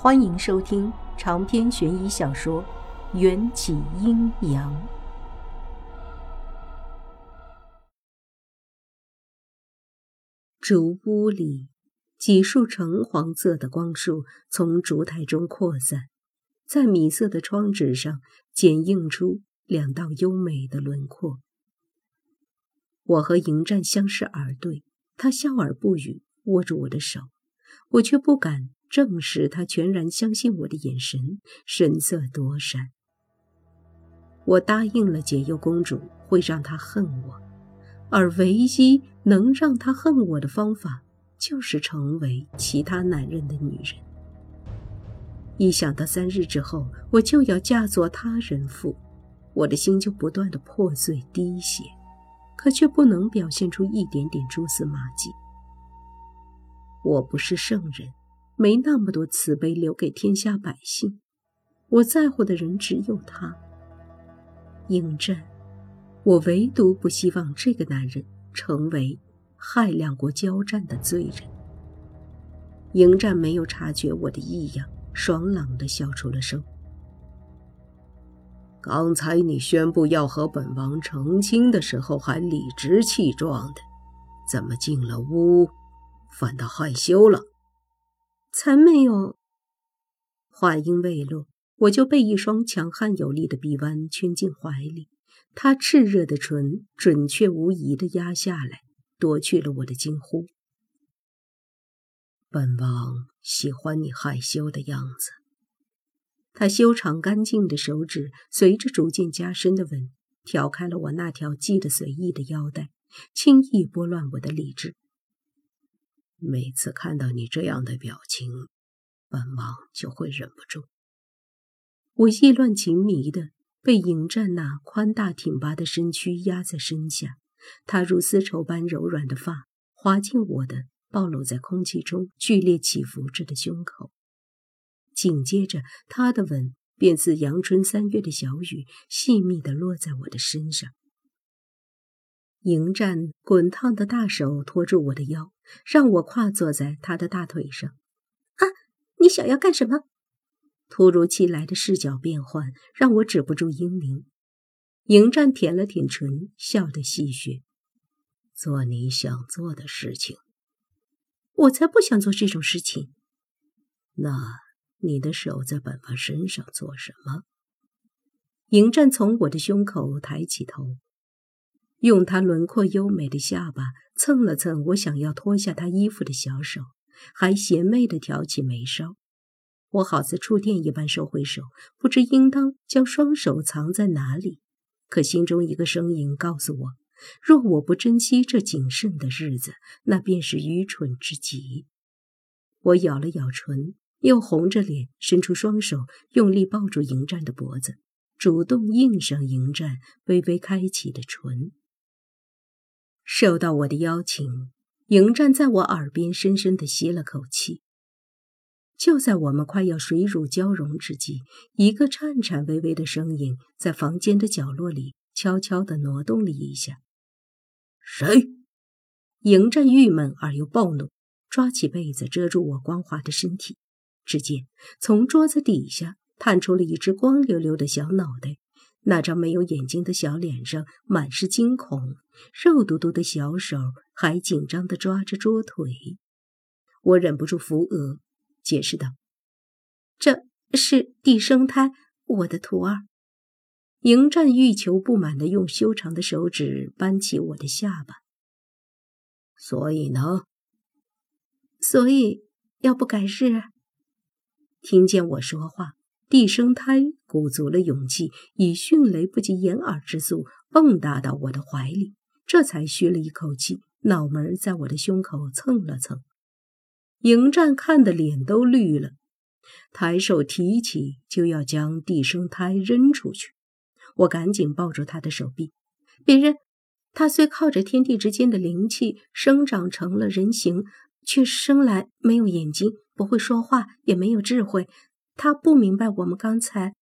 欢迎收听长篇悬疑小说《缘起阴阳》。竹屋里，几束橙黄色的光束从烛台中扩散，在米色的窗纸上剪映出两道优美的轮廓。我和迎战相视而对，他笑而不语，握住我的手，我却不敢。正是他全然相信我的眼神，神色躲闪。我答应了解忧公主会让她恨我，而唯一能让她恨我的方法，就是成为其他男人的女人。一想到三日之后我就要嫁作他人妇，我的心就不断的破碎滴血，可却不能表现出一点点蛛丝马迹。我不是圣人。没那么多慈悲留给天下百姓，我在乎的人只有他。迎战，我唯独不希望这个男人成为害两国交战的罪人。迎战没有察觉我的异样，爽朗地笑出了声。刚才你宣布要和本王成亲的时候还理直气壮的，怎么进了屋，反倒害羞了？才没有。话音未落，我就被一双强悍有力的臂弯圈进怀里，他炽热的唇准确无疑地压下来，夺去了我的惊呼。本王喜欢你害羞的样子。他修长干净的手指随着逐渐加深的吻，挑开了我那条系得随意的腰带，轻易拨乱我的理智。每次看到你这样的表情，本王就会忍不住。我意乱情迷的被迎战那宽大挺拔的身躯压在身下，他如丝绸般柔软的发滑进我的暴露在空气中剧烈起伏着的胸口。紧接着，他的吻便似阳春三月的小雨，细密的落在我的身上。迎战滚烫的大手托住我的腰，让我跨坐在他的大腿上。啊，你想要干什么？突如其来的视角变换让我止不住英明。迎战舔了舔唇，笑得戏谑：“做你想做的事情。”我才不想做这种事情。那你的手在本王身上做什么？迎战从我的胸口抬起头。用他轮廓优美的下巴蹭了蹭我想要脱下他衣服的小手，还邪魅地挑起眉梢。我好似触电一般收回手，不知应当将双手藏在哪里。可心中一个声音告诉我：若我不珍惜这谨慎的日子，那便是愚蠢之极。我咬了咬唇，又红着脸伸出双手，用力抱住迎战的脖子，主动应上迎战微微开启的唇。受到我的邀请，迎战在我耳边深深地吸了口气。就在我们快要水乳交融之际，一个颤颤巍巍的声音在房间的角落里悄悄地挪动了一下。谁？迎战郁闷而又暴怒，抓起被子遮住我光滑的身体。只见从桌子底下探出了一只光溜溜的小脑袋。那张没有眼睛的小脸上满是惊恐，肉嘟嘟的小手还紧张地抓着桌腿。我忍不住扶额，解释道：“这是地生胎，我的徒儿。”迎战欲求不满地用修长的手指扳起我的下巴。所以呢？所以要不改日？听见我说话。地生胎鼓足了勇气，以迅雷不及掩耳之速蹦跶到我的怀里，这才吁了一口气，脑门在我的胸口蹭了蹭。迎战看的脸都绿了，抬手提起就要将地生胎扔出去。我赶紧抱住他的手臂，别扔！他虽靠着天地之间的灵气生长成了人形，却生来没有眼睛，不会说话，也没有智慧。他不明白我们刚才。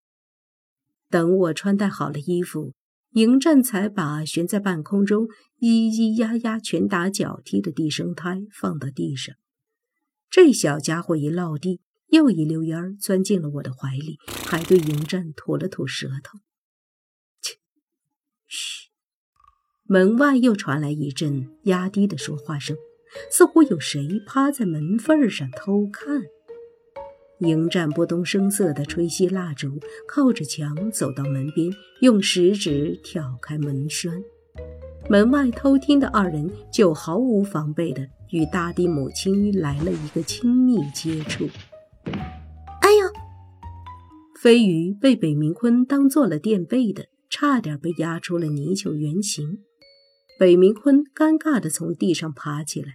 等我穿戴好了衣服，迎战才把悬在半空中、咿咿呀呀、拳打脚踢的地生胎放到地上。这小家伙一落地，又一溜烟儿钻进了我的怀里，还对迎战吐了吐舌头。切，嘘！门外又传来一阵压低的说话声，似乎有谁趴在门缝上偷看。迎战不动声色地吹熄蜡烛，靠着墙走到门边，用食指挑开门栓。门外偷听的二人就毫无防备地与大地母亲来了一个亲密接触。哎呦！飞鱼被北明坤当做了垫背的，差点被压出了泥鳅原形。北明坤尴尬地从地上爬起来：“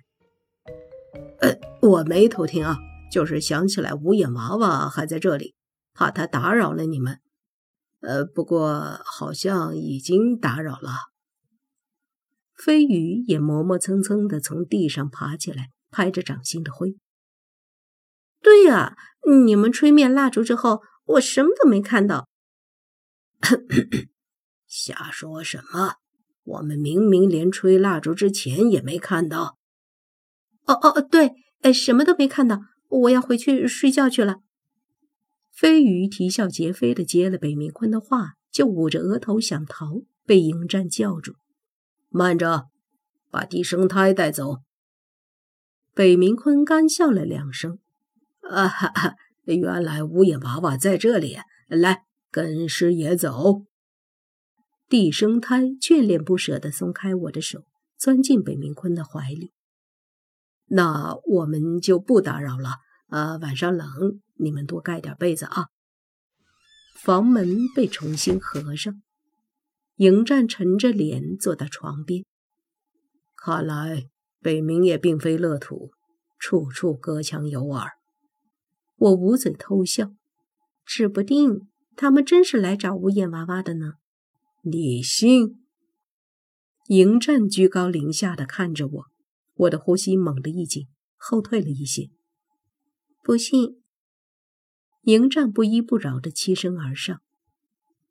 呃，我没偷听啊，就是想起来无眼娃娃还在这里，怕他打扰了你们。呃，不过好像已经打扰了。”飞鱼也磨磨蹭蹭地从地上爬起来，拍着掌心的灰。对呀，你们吹灭蜡烛之后，我什么都没看到。瞎说什么？我们明明连吹蜡烛之前也没看到。哦哦，对，哎，什么都没看到。我要回去睡觉去了。飞鱼啼笑皆非地接了北明坤的话，就捂着额头想逃，被迎战叫住。慢着，把地生胎带走。北明坤干笑了两声，啊哈哈，原来无眼娃娃在这里。来，跟师爷走。地生胎眷恋不舍地松开我的手，钻进北明坤的怀里。那我们就不打扰了。呃，晚上冷，你们多盖点被子啊。房门被重新合上。迎战沉着脸坐到床边，看来北冥也并非乐土，处处隔墙有耳。我捂嘴偷笑，指不定他们真是来找无眼娃娃的呢。你信？迎战居高临下的看着我，我的呼吸猛地一紧，后退了一些。不信？迎战不依不饶的欺身而上，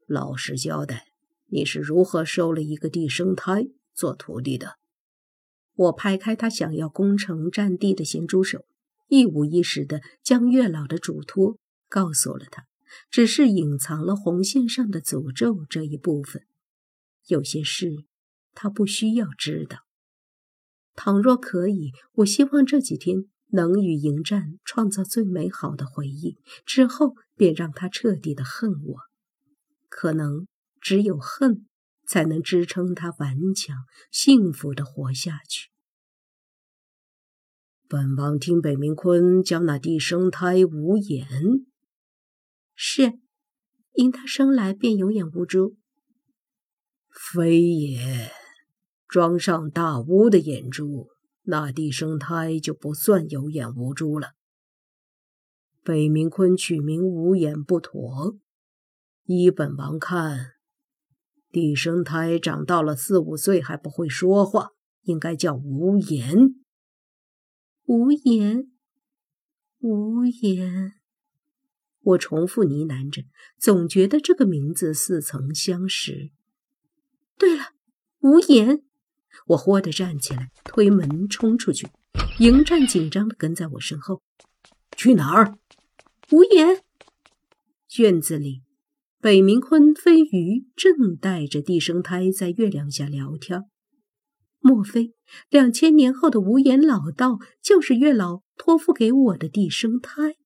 老实交代。你是如何收了一个地生胎做徒弟的？我拍开他想要攻城占地的咸猪手，一五一十的将月老的嘱托告诉了他，只是隐藏了红线上的诅咒这一部分。有些事他不需要知道。倘若可以，我希望这几天能与迎战创造最美好的回忆，之后便让他彻底的恨我。可能。只有恨，才能支撑他顽强、幸福的活下去。本王听北冥坤将那地生胎无眼，是因他生来便有眼无珠。非也，装上大巫的眼珠，那地生胎就不算有眼无珠了。北冥坤取名无眼不妥，依本王看。地生胎长到了四五岁还不会说话，应该叫无言。无言，无言。我重复呢喃着，总觉得这个名字似曾相识。对了，无言。我豁地站起来，推门冲出去。迎战紧张地跟在我身后。去哪儿？无言。院子里。北冥鲲飞鱼正带着地生胎在月亮下聊天，莫非两千年后的无言老道就是月老托付给我的地生胎？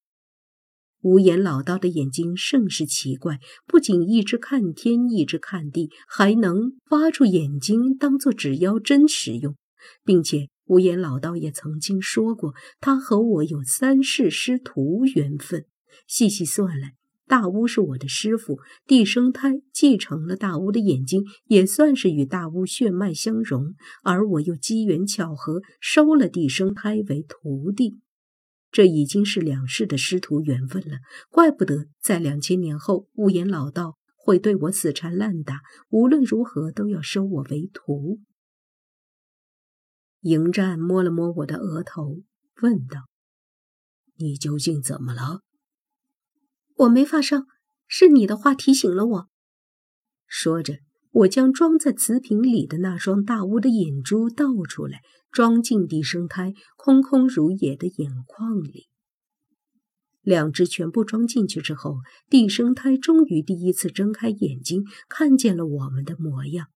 无言老道的眼睛甚是奇怪，不仅一只看天，一只看地，还能挖出眼睛当做指腰针使用，并且无言老道也曾经说过，他和我有三世师徒缘分。细细算来。大巫是我的师傅，地生胎继承了大巫的眼睛，也算是与大巫血脉相融。而我又机缘巧合收了地生胎为徒弟，这已经是两世的师徒缘分了。怪不得在两千年后，无言老道会对我死缠烂打，无论如何都要收我为徒。迎战摸了摸我的额头，问道：“你究竟怎么了？”我没发烧，是你的话提醒了我。说着，我将装在瓷瓶里的那双大乌的眼珠倒出来，装进地生胎空空如也的眼眶里。两只全部装进去之后，地生胎终于第一次睁开眼睛，看见了我们的模样。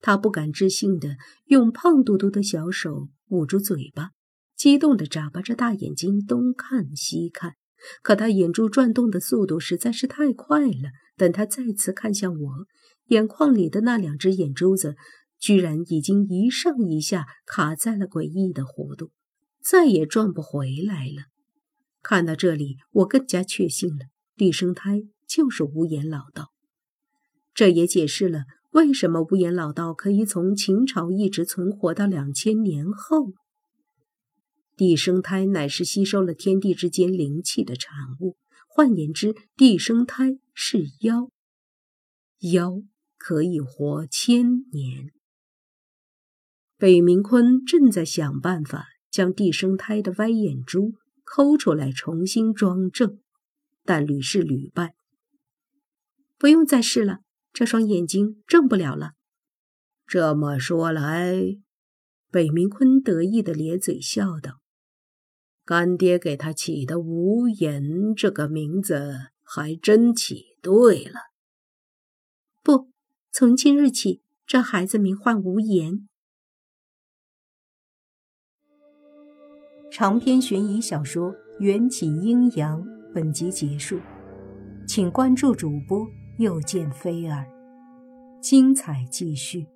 他不敢置信的用胖嘟嘟的小手捂住嘴巴，激动的眨巴着大眼睛东看西看。可他眼珠转动的速度实在是太快了。等他再次看向我，眼眶里的那两只眼珠子居然已经一上一下卡在了诡异的弧度，再也转不回来了。看到这里，我更加确信了，地生胎就是无言老道。这也解释了为什么无言老道可以从秦朝一直存活到两千年后。地生胎乃是吸收了天地之间灵气的产物，换言之，地生胎是妖，妖可以活千年。北冥坤正在想办法将地生胎的歪眼珠。抠出来重新装正，但屡试屡败。不用再试了，这双眼睛正不了了。这么说来，北冥坤得意的咧嘴笑道：“干爹给他起的无言这个名字还真起对了。”不，从今日起，这孩子名唤无言。长篇悬疑小说《缘起阴阳》本集结束，请关注主播又见菲儿，精彩继续。